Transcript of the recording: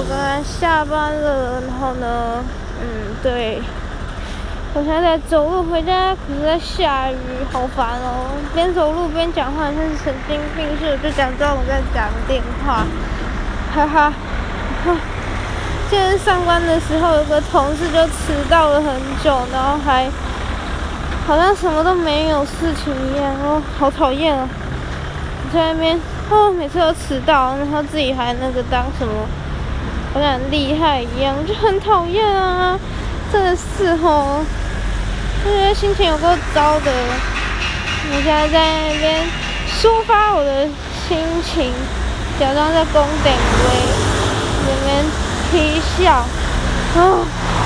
我刚刚下班了，然后呢，嗯，对，我现在走路回家，可是在下雨，好烦哦。边走路边讲话，像是神经病似的，就假装我在讲电话，哈哈。今天上班的时候，有个同事就迟到了很久，然后还好像什么都没有事情一样，哦，好讨厌啊！在那边哦，每次都迟到，然后自己还那个当什么？好像很厉害一样，就很讨厌啊！真的是吼，我觉得心情有够糟的。我现在在那边抒发我的心情，假装在宫顶威，里面踢笑，啊。